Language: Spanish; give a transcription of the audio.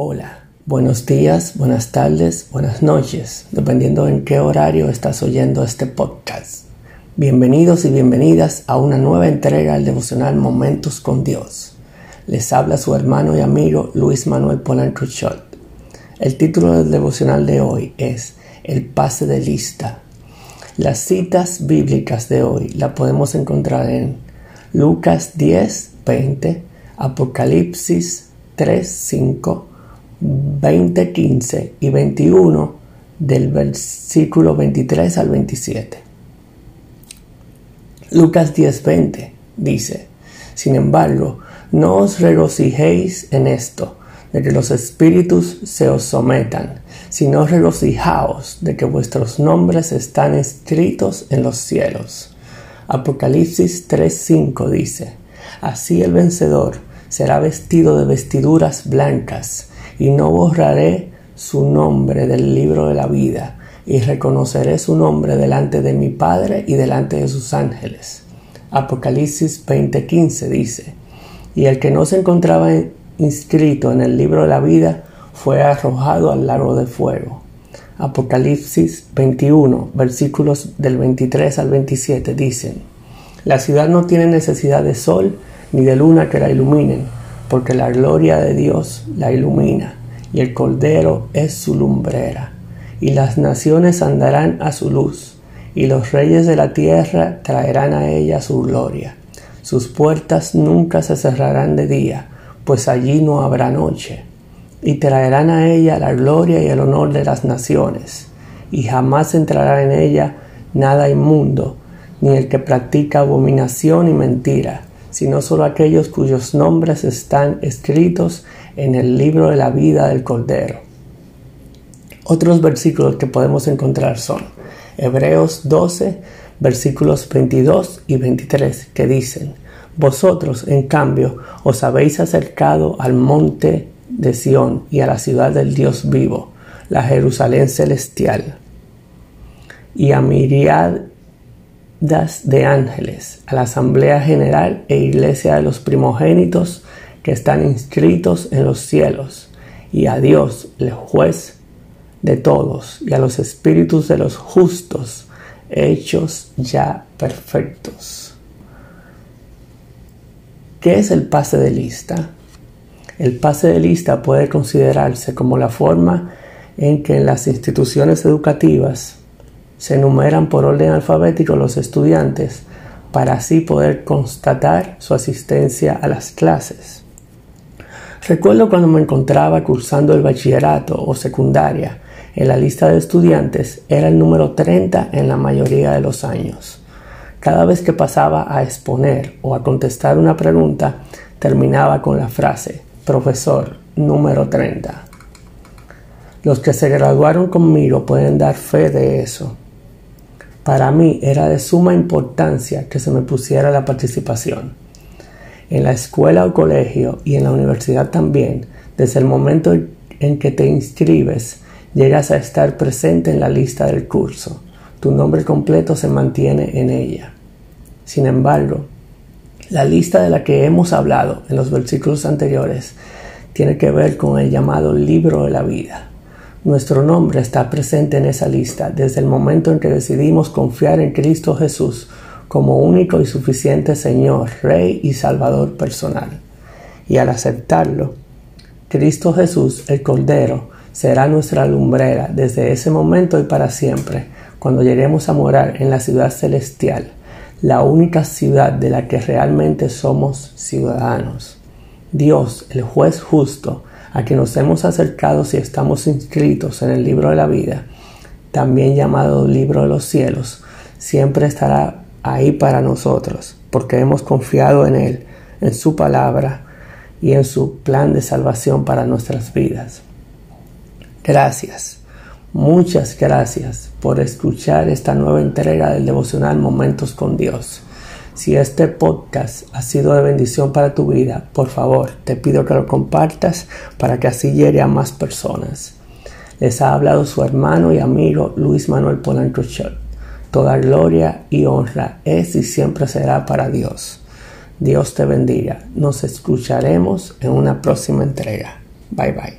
Hola, buenos días, buenas tardes, buenas noches, dependiendo en qué horario estás oyendo este podcast. Bienvenidos y bienvenidas a una nueva entrega del devocional Momentos con Dios. Les habla su hermano y amigo Luis Manuel Polanco Schott. El título del devocional de hoy es El pase de lista. Las citas bíblicas de hoy la podemos encontrar en Lucas 10, 20, Apocalipsis 3, 5, 20, 15 y 21 del versículo 23 al 27. Lucas 10, 20 dice, Sin embargo, no os regocijéis en esto, de que los espíritus se os sometan, sino regocijaos de que vuestros nombres están escritos en los cielos. Apocalipsis 3:5 dice, Así el vencedor será vestido de vestiduras blancas, y no borraré su nombre del libro de la vida, y reconoceré su nombre delante de mi Padre y delante de sus ángeles. Apocalipsis 20:15 dice, Y el que no se encontraba inscrito en el libro de la vida fue arrojado al lago de fuego. Apocalipsis 21, versículos del 23 al 27 dicen, La ciudad no tiene necesidad de sol ni de luna que la iluminen, porque la gloria de Dios la ilumina, y el Cordero es su lumbrera, y las naciones andarán a su luz, y los reyes de la tierra traerán a ella su gloria. Sus puertas nunca se cerrarán de día, pues allí no habrá noche. Y traerán a ella la gloria y el honor de las naciones, y jamás entrará en ella nada inmundo, ni el que practica abominación y mentira, sino solo aquellos cuyos nombres están escritos en el libro de la vida del Cordero. Otros versículos que podemos encontrar son Hebreos 12, versículos 22 y 23, que dicen, Vosotros, en cambio, os habéis acercado al monte de Sión y a la ciudad del Dios vivo, la Jerusalén celestial, y a miriadas de ángeles, a la Asamblea General e Iglesia de los primogénitos que están inscritos en los cielos, y a Dios, el juez de todos, y a los espíritus de los justos, hechos ya perfectos. ¿Qué es el pase de lista? El pase de lista puede considerarse como la forma en que en las instituciones educativas se enumeran por orden alfabético los estudiantes para así poder constatar su asistencia a las clases. Recuerdo cuando me encontraba cursando el bachillerato o secundaria, en la lista de estudiantes era el número 30 en la mayoría de los años. Cada vez que pasaba a exponer o a contestar una pregunta, terminaba con la frase profesor número 30. Los que se graduaron conmigo pueden dar fe de eso. Para mí era de suma importancia que se me pusiera la participación. En la escuela o colegio y en la universidad también, desde el momento en que te inscribes, llegas a estar presente en la lista del curso. Tu nombre completo se mantiene en ella. Sin embargo, la lista de la que hemos hablado en los versículos anteriores tiene que ver con el llamado libro de la vida. Nuestro nombre está presente en esa lista desde el momento en que decidimos confiar en Cristo Jesús como único y suficiente Señor, Rey y Salvador personal. Y al aceptarlo, Cristo Jesús, el Cordero, será nuestra lumbrera desde ese momento y para siempre, cuando lleguemos a morar en la ciudad celestial la única ciudad de la que realmente somos ciudadanos. Dios, el juez justo, a quien nos hemos acercado si estamos inscritos en el libro de la vida, también llamado libro de los cielos, siempre estará ahí para nosotros, porque hemos confiado en Él, en su palabra y en su plan de salvación para nuestras vidas. Gracias. Muchas gracias por escuchar esta nueva entrega del devocional Momentos con Dios. Si este podcast ha sido de bendición para tu vida, por favor, te pido que lo compartas para que así llegue a más personas. Les ha hablado su hermano y amigo Luis Manuel Polanco Toda gloria y honra es y siempre será para Dios. Dios te bendiga. Nos escucharemos en una próxima entrega. Bye bye.